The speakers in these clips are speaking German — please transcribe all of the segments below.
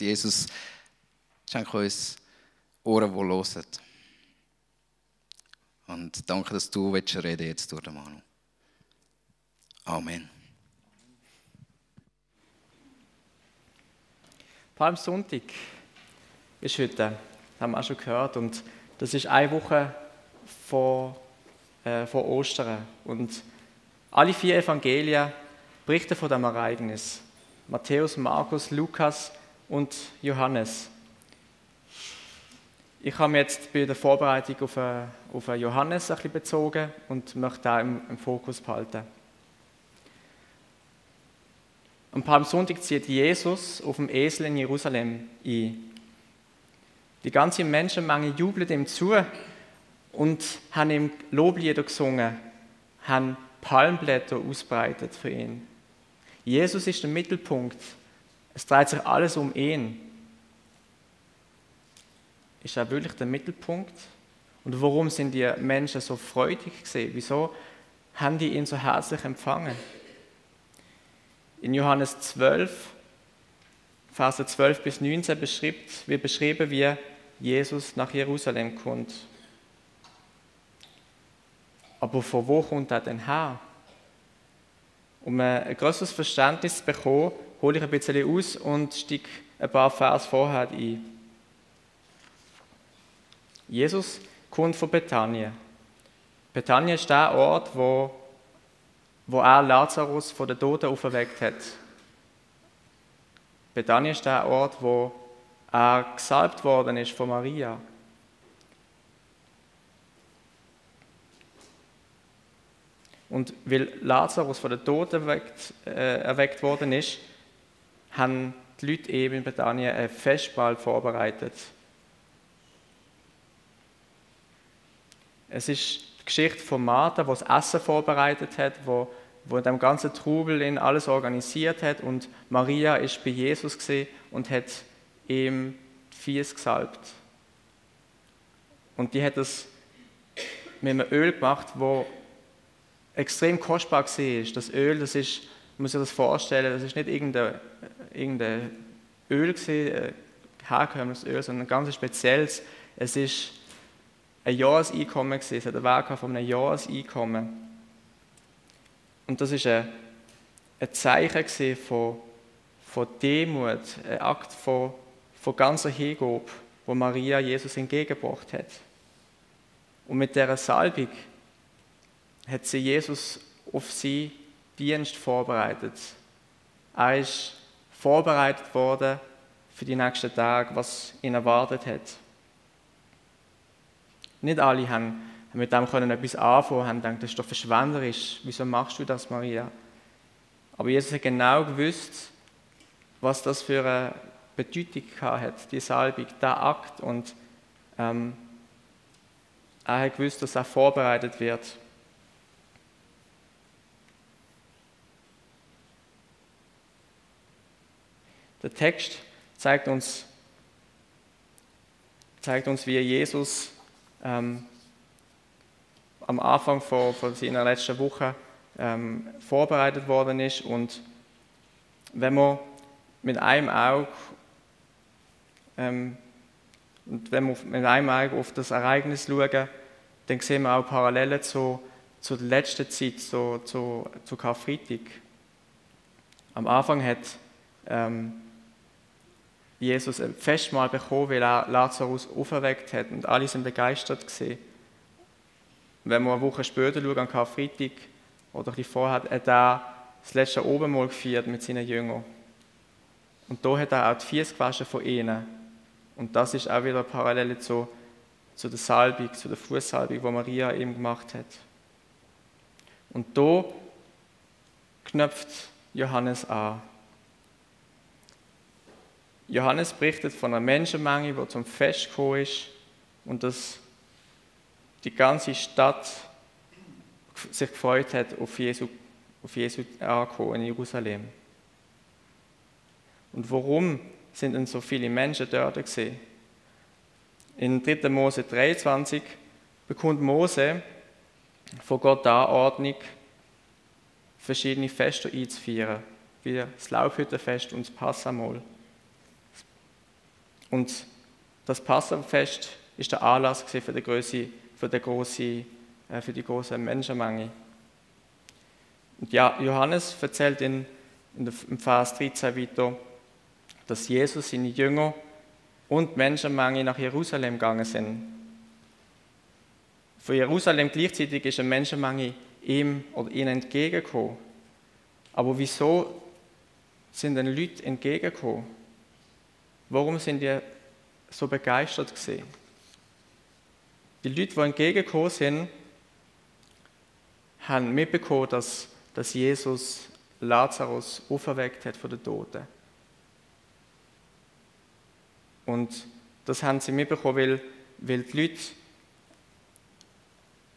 Jesus schenke uns Ohren, die hören. Und danke, dass du reden jetzt durch den Manu. Amen. Palmsonntag ist heute, das haben wir auch schon gehört. Und das ist eine Woche vor, äh, vor Ostern. Und alle vier Evangelien berichten von dem Ereignis. Matthäus, Markus, Lukas und Johannes. Ich habe mich jetzt bei der Vorbereitung auf, äh, auf Johannes ein bisschen bezogen und möchte da im, im Fokus behalten. Am Palmsonntag zieht Jesus auf dem Esel in Jerusalem ein. Die ganze Menschenmenge jubelt ihm zu und haben ihm Loblieder gesungen, haben Palmblätter ausbreitet für ihn. Jesus ist der Mittelpunkt. Es dreht sich alles um ihn. Ist er wirklich der Mittelpunkt? Und warum sind die Menschen so freudig gesehen? Wieso haben die ihn so herzlich empfangen? In Johannes 12, Verse 12 bis 19 beschreibt, wird beschrieben, wie Jesus nach Jerusalem kommt. Aber von wo kommt er denn her? Um ein größeres Verständnis zu bekommen, hole ich ein bisschen aus und steige ein paar Vers vorher ein. Jesus kommt von Bethanien. Bethanien ist der Ort, wo wo er Lazarus von den Toten auferweckt hat. Bethanien ist der Ort, wo er gesalbt worden ist von Maria. Und weil Lazarus von den Toten erweckt, äh, erweckt worden ist, haben die Leute eben in Bethanien ein Festmahl vorbereitet. Es ist Geschichte von Martha, wo das Essen vorbereitet hat, wo, wo in dem ganzen Trubel in alles organisiert hat und Maria ist bei Jesus gesehen und hat ihm die Fies gesalbt. Und die hat das mit einem Öl gemacht, wo extrem kostbar war. Das Öl, das ist, muss ich das vorstellen, das ist nicht irgendein, irgendein Öl gewesen, herkömmliches Öl, sondern ein ganz spezielles. Es ist ein Jahreseinkommen gewesen. Es hat einen Wert von einem Jahreseinkommen. Und das war ein, ein Zeichen von, von Demut, ein Akt von, von ganzer Hingabe, wo Maria Jesus entgegengebracht hat. Und mit dieser Salbung hat sie Jesus auf sie Dienst vorbereitet. Er ist vorbereitet worden für die nächsten Tage, was ihn erwartet hat. Nicht alle haben mit dem können etwas anfangen, haben gedacht, das ist doch verschwenderisch. Wieso machst du das, Maria? Aber Jesus hat genau gewusst, was das für eine Bedeutung hat, die Salbung, der Akt. Und ähm, er hat gewusst, dass er vorbereitet wird. Der Text zeigt uns, zeigt uns, wie Jesus ähm, am Anfang von, von seiner letzten Woche ähm, vorbereitet worden ist. Und wenn man mit einem Auge ähm, und wenn wir mit einem Auge auf das Ereignis schauen, dann sehen wir auch Parallelen zu, zu der letzten Zeit, zu, zu, zu Karfreitag. Am Anfang hat ähm, Jesus ein Festmahl bekommen, weil er Lazarus auferweckt hat und alle sind begeistert gesehen. Wenn wir eine Woche später schauen, an Karfreitag oder ein bisschen vorher, hat er das letzte Obenmahl gefeiert mit seinen Jüngern. Und da hat er auch die Füße gewaschen von ihnen. Und das ist auch wieder eine Parallele zu, zu der Salbung, zu der Fußsalbung, die Maria eben gemacht hat. Und da knöpft Johannes an. Johannes berichtet von einer Menschenmenge, die zum Fest gekommen ist und dass die ganze Stadt sich gefreut hat auf Jesu, auf Jesu Ankommen in Jerusalem. Und warum sind denn so viele Menschen dort gesehen? In 3. Mose 23 bekommt Mose von Gott die Anordnung, verschiedene Feste einzuführen, wie das Laubhüttenfest und das Passamol. Und das Passafest ist der Anlass für die große, für die große, äh, für die große Menschenmenge. Und ja, Johannes erzählt in, in Vers 13 weiter, dass Jesus seine Jünger und Menschenmenge nach Jerusalem gegangen sind. Von Jerusalem gleichzeitig ist eine Menschenmenge ihm oder ihnen entgegengekommen. Aber wieso sind den Leute entgegengekommen? Warum sind die so begeistert gesehen? Die Leute, die entgegengekommen sind, haben mitbekommen, dass, dass Jesus Lazarus auferweckt hat von den Toten. Und das haben sie mitbekommen, weil, weil die Leute,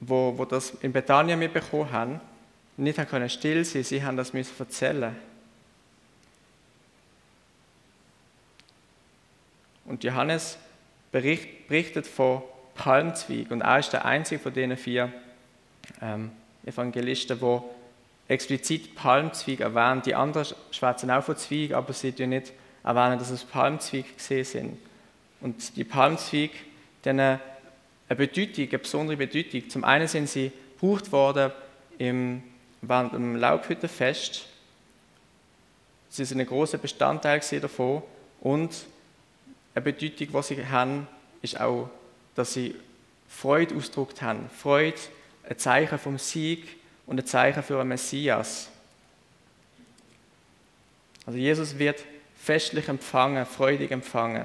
wo, wo das in Bethanien mitbekommen haben, nicht haben können still sein, sie haben das müssen erzählen. Und Johannes bericht, berichtet von Palmzweig und er ist der einzige von den vier ähm, Evangelisten, wo explizit Palmzweig erwähnt. Die anderen schwätzen auch von Zweig, aber sie tun nicht erwähnen, dass es Palmzweig gesehen sind. Und die Palmzweig, haben eine Bedeutung, eine besondere Bedeutung. Zum einen sind sie gebraucht worden im, während dem Laubhüttenfest. Sie sind ein großer Bestandteil davon. Und eine Bedeutung, die sie haben, ist auch, dass sie Freude ausgedrückt haben. Freude, ein Zeichen vom Sieg und ein Zeichen für einen Messias. Also Jesus wird festlich empfangen, freudig empfangen.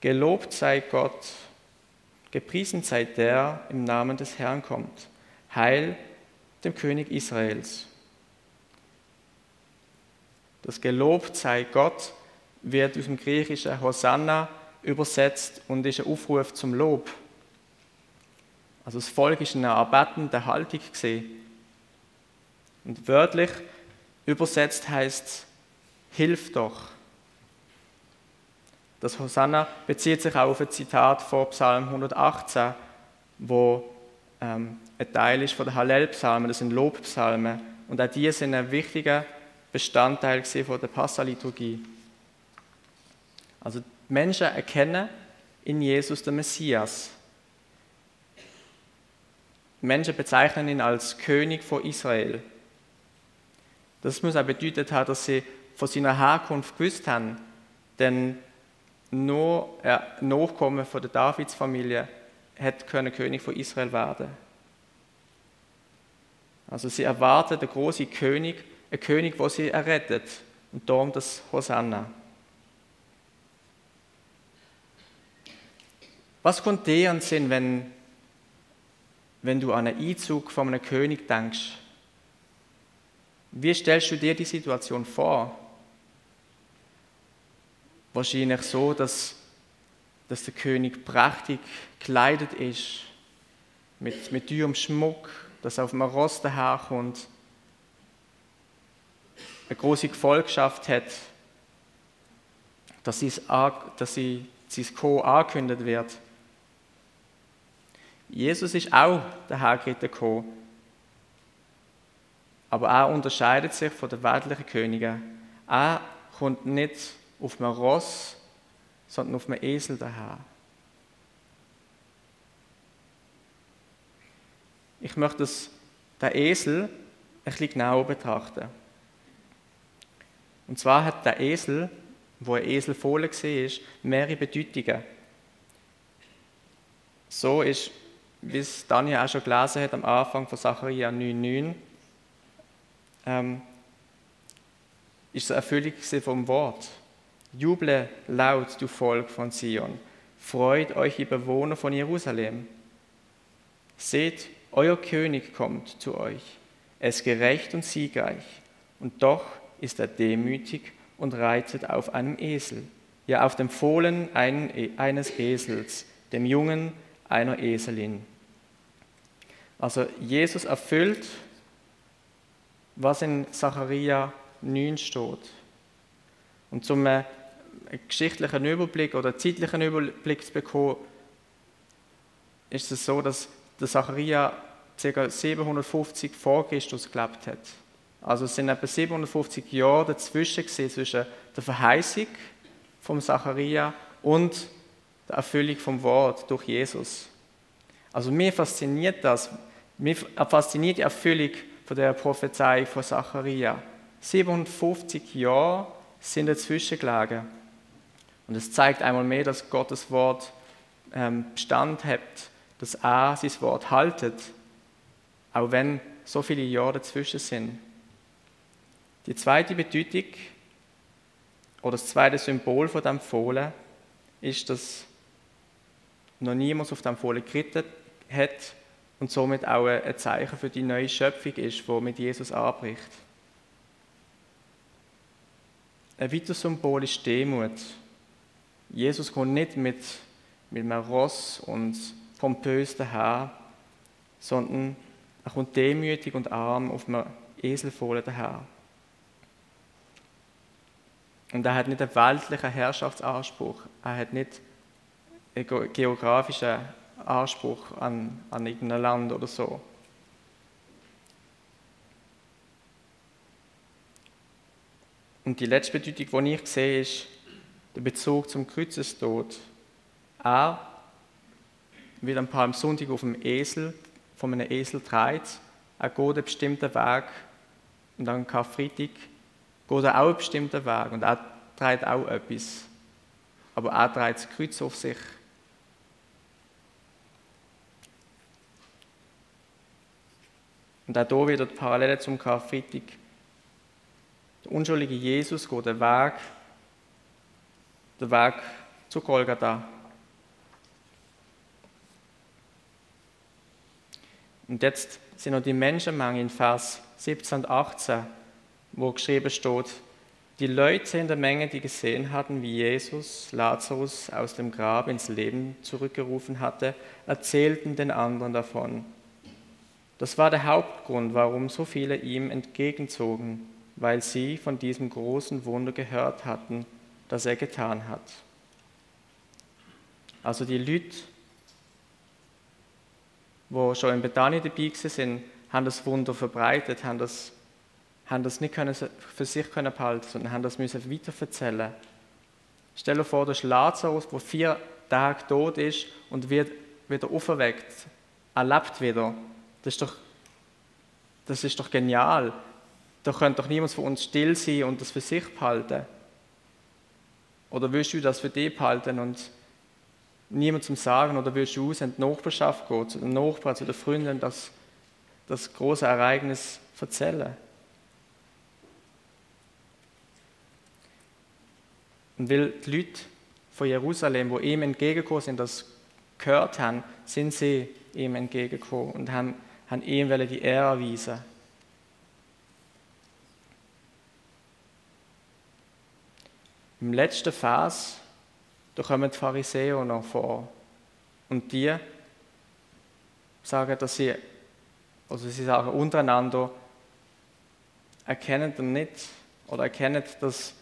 Gelobt sei Gott, gepriesen sei der im Namen des Herrn kommt. Heil dem König Israels. Das Gelobt sei Gott wird aus dem griechischen Hosanna übersetzt und ist ein Aufruf zum Lob. Also das Volk ist in einer erbettenden Haltung gesehen. Und wörtlich übersetzt heißt Hilf doch. Das Hosanna bezieht sich auch auf ein Zitat von Psalm 118, wo ähm, ein Teil ist von den Hallel-Psalmen, das sind Lobpsalmen. Und auch die sind ein wichtiger Bestandteil von der Passaliturgie. Also Menschen erkennen in Jesus den Messias. Menschen bezeichnen ihn als König von Israel. Das muss auch bedeutet haben, dass sie von seiner Herkunft gewusst haben, denn nur ein Nachkommen von der Davidsfamilie hätte können König von Israel werden. Also sie erwarten den großen König, einen König, der sie errettet. Und darum das Hosanna. Was kommt dir an Sinn, wenn, wenn du an einen Einzug von einem König denkst? Wie stellst du dir die Situation vor? Wahrscheinlich so, dass, dass der König prächtig gekleidet ist, mit, mit teurem Schmuck, dass er auf einem Ross daherkommt, eine große Gefolgschaft hat, dass, dass sie, sein Co. angekündigt wird. Jesus ist auch dahergeritten gekommen, aber er unterscheidet sich von den weltlichen Königen. Er kommt nicht auf einem Ross, sondern auf einem Esel daher. Ich möchte das, den Esel ein bisschen genauer betrachten. Und zwar hat der Esel, wo ein Esel voll war, mehrere Bedeutungen. So ist, wie es Daniel auch schon gelesen hat am Anfang von Zachariah 9,9, ähm, ist es eine Erfüllung vom Wort. Juble laut, du Volk von Zion. Freut euch, ihr Bewohner von Jerusalem. Seht, euer König kommt zu euch. Er ist gerecht und siegreich. Und doch ist er demütig und reitet auf einem Esel. Ja, auf dem Fohlen eines Esels, dem Jungen einer Eselin. Also Jesus erfüllt, was in Zachariah 9 steht. Und zum äh, geschichtlichen Überblick oder zeitlichen Überblick zu bekommen, ist es so, dass der Zachariah ca. 750 vor Christus gelebt hat. Also es sind etwa 750 Jahre dazwischen gewesen, zwischen der Verheißung vom Zacharia und der Erfüllung vom Wort durch Jesus. Also mir fasziniert das, mir fasziniert die Erfüllung von der Prophezei von Zacharia. 750 Jahre sind dazwischen gelegen. Und es zeigt einmal mehr, dass Gottes Wort ähm, Bestand hat, dass er sein Wort haltet, auch wenn so viele Jahre dazwischen sind. Die zweite Bedeutung oder das zweite Symbol von dem Fohlen ist, dass noch niemand auf dem Fohlen geritten hat und somit auch ein Zeichen für die neue Schöpfung ist, die mit Jesus anbricht. Ein weiteres Symbol ist Demut. Jesus kommt nicht mit, mit einem Ross und pompös daher, sondern er kommt demütig und arm auf einem Eselfohlen daher. Und er hat nicht einen weltlichen Herrschaftsanspruch, er hat nicht einen geografischen Anspruch an, an irgendein Land oder so. Und die letzte Bedeutung, die ich sehe, ist der Bezug zum Kreuzestod. Er wird am Palmsonntag auf dem Esel, von einem Esel treibt, er geht einen bestimmten Weg und dann Karfreitag geht er auch einen bestimmten Weg und er trägt auch etwas. Aber er trägt das Kreuz auf sich. Und auch hier wieder die Parallele zum Karfreitag. Der unschuldige Jesus geht den Weg, den Weg zu Golgatha. Und jetzt sind noch die Menschenmenge in Vers 17 und 18, wo geschrieben steht, die Leute in der Menge, die gesehen hatten, wie Jesus Lazarus aus dem Grab ins Leben zurückgerufen hatte, erzählten den anderen davon. Das war der Hauptgrund, warum so viele ihm entgegenzogen, weil sie von diesem großen Wunder gehört hatten, das er getan hat. Also die Leute, wo schon in Bethanien dabei sind, haben das Wunder verbreitet, haben das haben das nicht können für sich können behalten, sondern haben das müssen weiterverzählen. Stell dir vor, der Lazarus, der vier Tage tot ist und wird wieder auferweckt. Er lebt wieder. Das ist doch, das ist doch genial. Da könnte doch niemand von uns still sein und das für sich behalten. Oder willst du das für dich behalten und niemand zum Sagen? Oder willst du aus in die Nachbarschaft gehen, zu den Nachbarn, zu den Freunden, das, das große Ereignis erzählen? Und weil die Leute von Jerusalem, die ihm entgegengekommen sind, das gehört haben, sind sie ihm entgegengekommen und haben, haben ihm die Ehre erweisen. Im letzten Vers, da kommen die Pharisäer noch vor. Und die sagen, dass sie, also sie sagen untereinander, erkennen nicht oder erkennen, dass,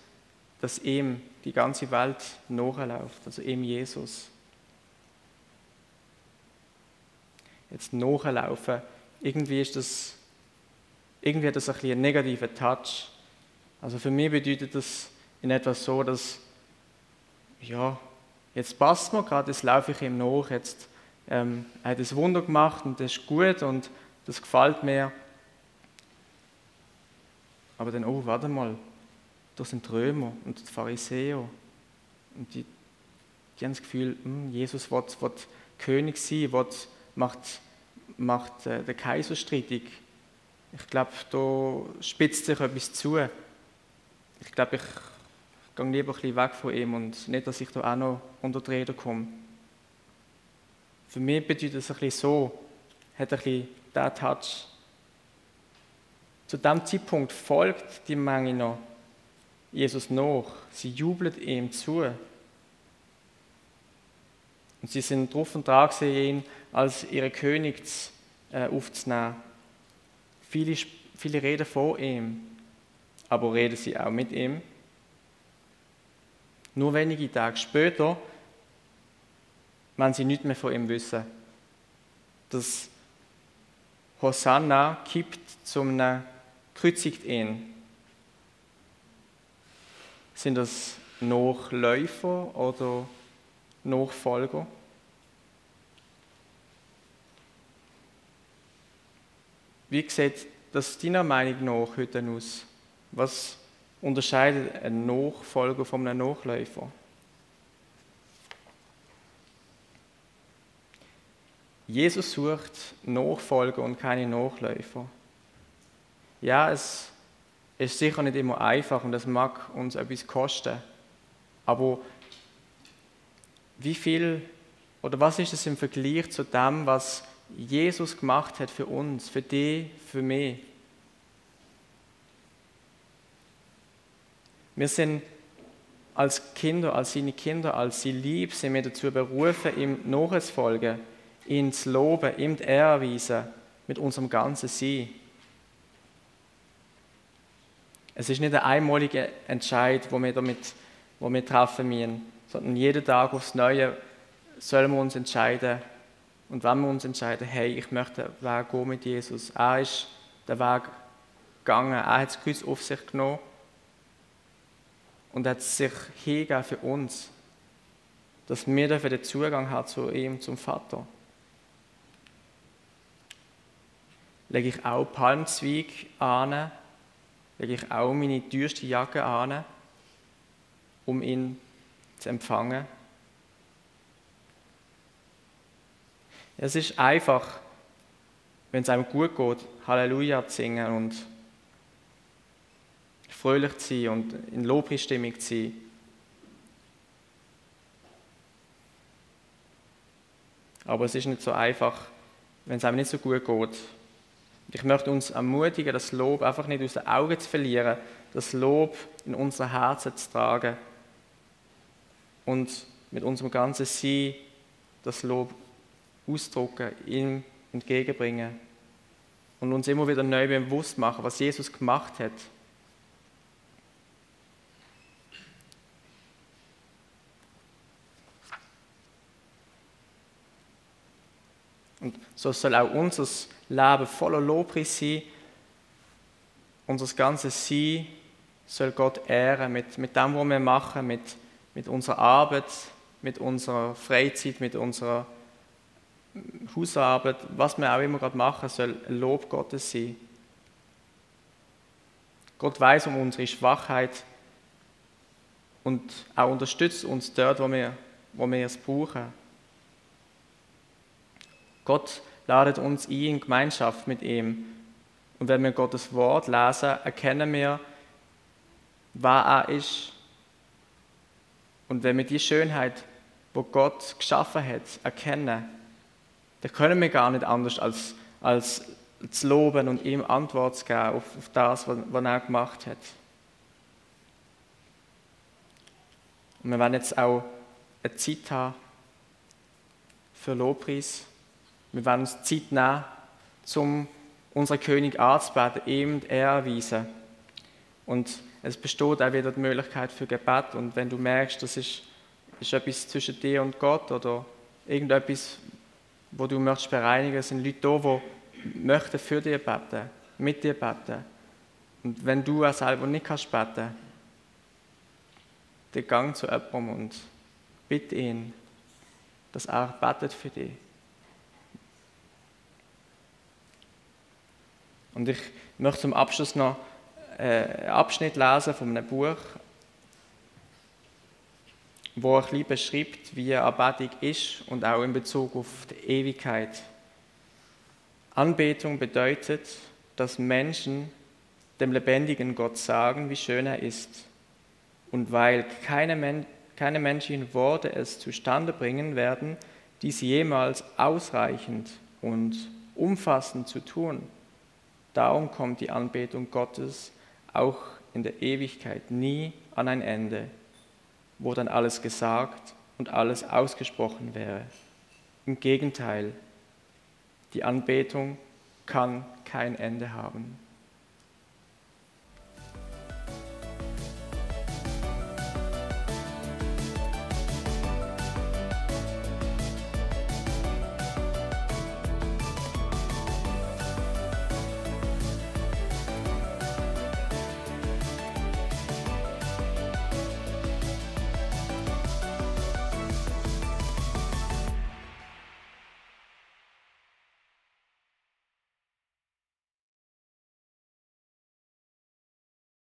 dass ihm die ganze Welt nachläuft, also ihm Jesus. Jetzt nachlaufen, irgendwie ist das, irgendwie hat das ein, einen negativen Touch. Also für mich bedeutet das in etwas so, dass, ja, jetzt passt mir gerade, jetzt laufe ich ihm nach, jetzt ähm, er hat das Wunder gemacht und das ist gut und das gefällt mir. Aber dann, oh, warte mal, das sind die Römer und die Pharisäer. Und die, die haben das Gefühl, hm, Jesus wird, wird König sein, wird, macht, macht äh, den Kaiser strittig. Ich glaube, da spitzt sich etwas zu. Ich glaube, ich gehe lieber ein bisschen weg von ihm und nicht, dass ich da auch noch unter die Räder komme. Für mich bedeutet es ein bisschen so, hat ein bisschen diesen Touch. Zu diesem Zeitpunkt folgt die Menge noch Jesus nach. Sie jubelt ihm zu. Und sie sind drauf und dran, ihn als ihre König äh, aufzunehmen. Viele, viele reden vor ihm, aber reden sie auch mit ihm. Nur wenige Tage später, wenn sie nichts mehr von ihm wissen, das Hosanna kippt zum kreuzigt ihn sind das Nachläufer oder Nachfolger? Wie sieht das deiner Meinung nach heute aus? Was unterscheidet ein Nachfolger von einem Nachläufer? Jesus sucht Nachfolger und keine Nachläufer. Ja, es ist sicher nicht immer einfach und es mag uns etwas kosten. Aber wie viel oder was ist es im Vergleich zu dem, was Jesus gemacht hat für uns, für dich, für mich? Wir sind als Kinder, als seine Kinder, als sie lieb, sind wir dazu berufen, ihm nachzufolgen, ihn zu loben, ihm Ehre erweisen, mit unserem ganzen Sein. Es ist nicht ein einmaliger Entscheid, wo wir damit, wo wir treffen müssen, sondern jeden Tag aufs Neue sollen wir uns entscheiden. Und wenn wir uns entscheiden, hey, ich möchte den Weg gehen mit Jesus, er ist den Weg gegangen, er hat das Kreuz auf sich genommen und hat sich hingegeben für uns, dass wir dafür den Zugang haben zu ihm, zum Vater. Lege ich auch Palmzweig an, lege ich auch meine teuerste Jacke an, um ihn zu empfangen. Es ist einfach, wenn es einem gut geht, Halleluja zu singen und fröhlich zu sein und in Lobpreisstimmung zu sein. Aber es ist nicht so einfach, wenn es einem nicht so gut geht. Ich möchte uns ermutigen, das Lob einfach nicht aus den Augen zu verlieren, das Lob in unser Herzen zu tragen und mit unserem ganzen Sein das Lob ausdrucken, ihm entgegenbringen und uns immer wieder neu bewusst machen, was Jesus gemacht hat. Und so soll auch unser Leben voller Lobpreis sein. Unser ganzes Sein soll Gott ehren mit, mit dem, was wir machen, mit, mit unserer Arbeit, mit unserer Freizeit, mit unserer Hausarbeit, was wir auch immer gerade machen, soll ein Lob Gottes sein. Gott weiß um unsere Schwachheit und auch unterstützt uns dort, wo wir, wo wir es brauchen. Gott ladet uns ein in Gemeinschaft mit ihm. Und wenn wir Gottes Wort lesen, erkennen wir, wer er ist. Und wenn wir die Schönheit, wo Gott geschaffen hat, erkennen, dann können wir gar nicht anders als, als zu loben und ihm Antwort zu geben auf, auf das, was, was er gemacht hat. Und wir werden jetzt auch eine Zeit haben für Lobpreis. Wir werden uns Zeit nehmen, um unseren König anzubeten, ihm die Ehre erweisen. Und es besteht auch wieder die Möglichkeit für Gebet. Und wenn du merkst, das ist, ist etwas zwischen dir und Gott oder irgendetwas, wo du möchtest bereinigen, sind Leute da, die möchten für dich beten, mit dir beten. Und wenn du auch selber nicht kannst beten, dann gang zu jemandem und bitte ihn, dass er betet für dich. Und ich möchte zum Abschluss noch äh, einen Abschnitt lesen von einem Buch, wo ein bisschen beschreibt, wie Anbetung ist und auch in Bezug auf die Ewigkeit. Anbetung bedeutet, dass Menschen dem lebendigen Gott sagen, wie schön er ist. Und weil keine, Men keine menschlichen Worte es zustande bringen werden, dies jemals ausreichend und umfassend zu tun, Darum kommt die Anbetung Gottes auch in der Ewigkeit nie an ein Ende, wo dann alles gesagt und alles ausgesprochen wäre. Im Gegenteil, die Anbetung kann kein Ende haben.